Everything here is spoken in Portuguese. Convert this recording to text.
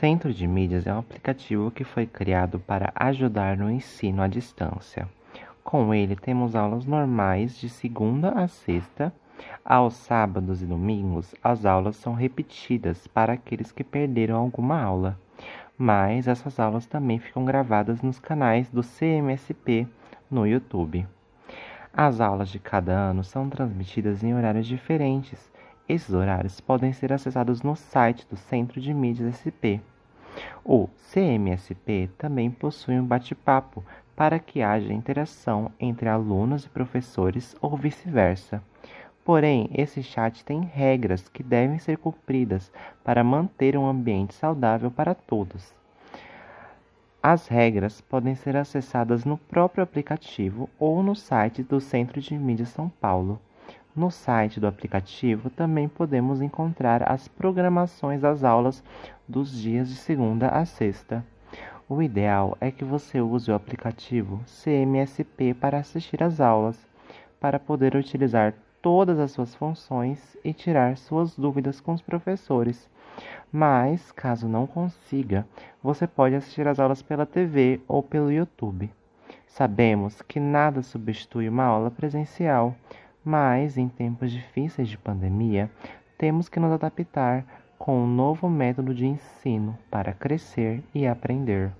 Centro de Mídias é um aplicativo que foi criado para ajudar no ensino à distância. Com ele, temos aulas normais de segunda a sexta. Aos sábados e domingos, as aulas são repetidas para aqueles que perderam alguma aula. Mas essas aulas também ficam gravadas nos canais do CMSP no YouTube. As aulas de cada ano são transmitidas em horários diferentes esses horários podem ser acessados no site do Centro de Mídias SP. O CMSP também possui um bate-papo para que haja interação entre alunos e professores ou vice-versa. Porém, esse chat tem regras que devem ser cumpridas para manter um ambiente saudável para todos. As regras podem ser acessadas no próprio aplicativo ou no site do Centro de Mídia São Paulo. No site do aplicativo também podemos encontrar as programações das aulas dos dias de segunda a sexta. O ideal é que você use o aplicativo CMSP para assistir às aulas, para poder utilizar todas as suas funções e tirar suas dúvidas com os professores. Mas, caso não consiga, você pode assistir às aulas pela TV ou pelo YouTube. Sabemos que nada substitui uma aula presencial mas, em tempos difíceis de pandemia, temos que nos adaptar com um novo método de ensino para crescer e aprender.